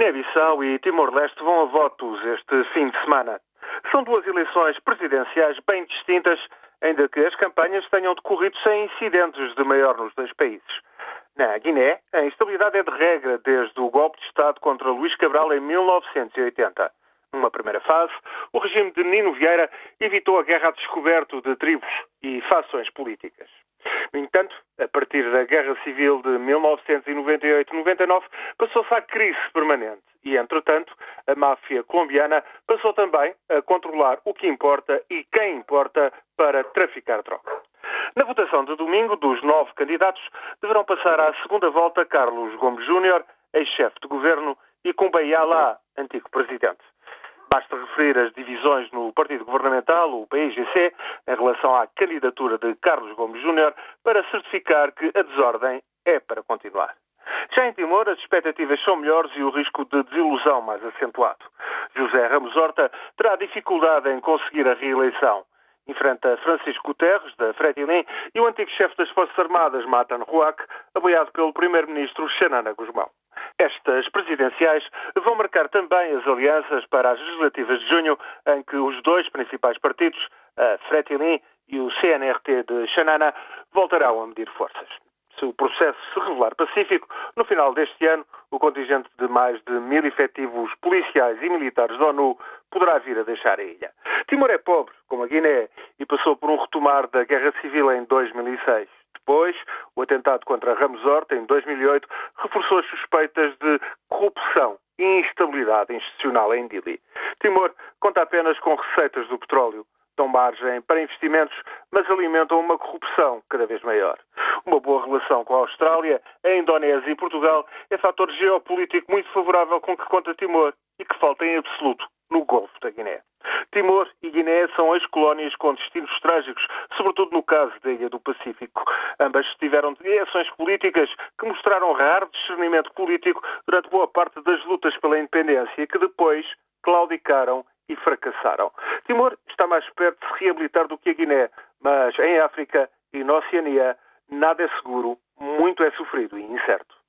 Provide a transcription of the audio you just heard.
Guiné-Bissau e Timor-Leste vão a votos este fim de semana. São duas eleições presidenciais bem distintas, ainda que as campanhas tenham decorrido sem incidentes de maior nos dois países. Na Guiné, a instabilidade é de regra desde o golpe de Estado contra Luís Cabral em 1980. Numa primeira fase, o regime de Nino Vieira evitou a guerra a descoberto de tribos e fações políticas. No entanto, a partir da Guerra Civil de 1998-99, passou-se à crise permanente e, entretanto, a máfia colombiana passou também a controlar o que importa e quem importa para traficar droga. Na votação de domingo, dos nove candidatos, deverão passar à segunda volta Carlos Gomes Júnior, ex-chefe de governo, e Kumbaya antigo presidente. Basta referir as divisões no partido governamental, o PIGC, relação à candidatura de Carlos Gomes Júnior, para certificar que a desordem é para continuar. Já em Timor, as expectativas são melhores e o risco de desilusão mais acentuado. José Ramos Horta terá dificuldade em conseguir a reeleição. Enfrenta Francisco Guterres, da Fretilin, e o antigo chefe das Forças Armadas, Matan Ruac, apoiado pelo primeiro-ministro Xanana Guzmão. Estas presidenciais vão marcar também as alianças para as legislativas de junho, em que os dois principais partidos, a Fretilin e o CNRT de Xanana, voltarão a medir forças. Se o processo se revelar pacífico, no final deste ano, o contingente de mais de mil efetivos policiais e militares da ONU poderá vir a deixar a ilha. Timor é pobre, como a Guiné, e passou por um retomar da Guerra Civil em 2006. Depois, o atentado contra Ramos Horta, em 2008, reforçou as suspeitas de corrupção e instabilidade institucional em Dili. Timor conta apenas com receitas do petróleo. Dão margem para investimentos, mas alimentam uma corrupção cada vez maior. Uma boa relação com a Austrália, a Indonésia e Portugal é fator geopolítico muito favorável com que conta Timor e que falta em absoluto no Golfo da Guiné. Timor e Guiné são ex-colónias com destinos trágicos, sobretudo no caso da Ilha do Pacífico. Ambas tiveram direções políticas que mostraram raro discernimento político durante boa parte das lutas pela independência, que depois claudicaram e fracassaram. Timor está mais perto de se reabilitar do que a Guiné, mas em África e na Oceania nada é seguro, muito é sofrido e incerto.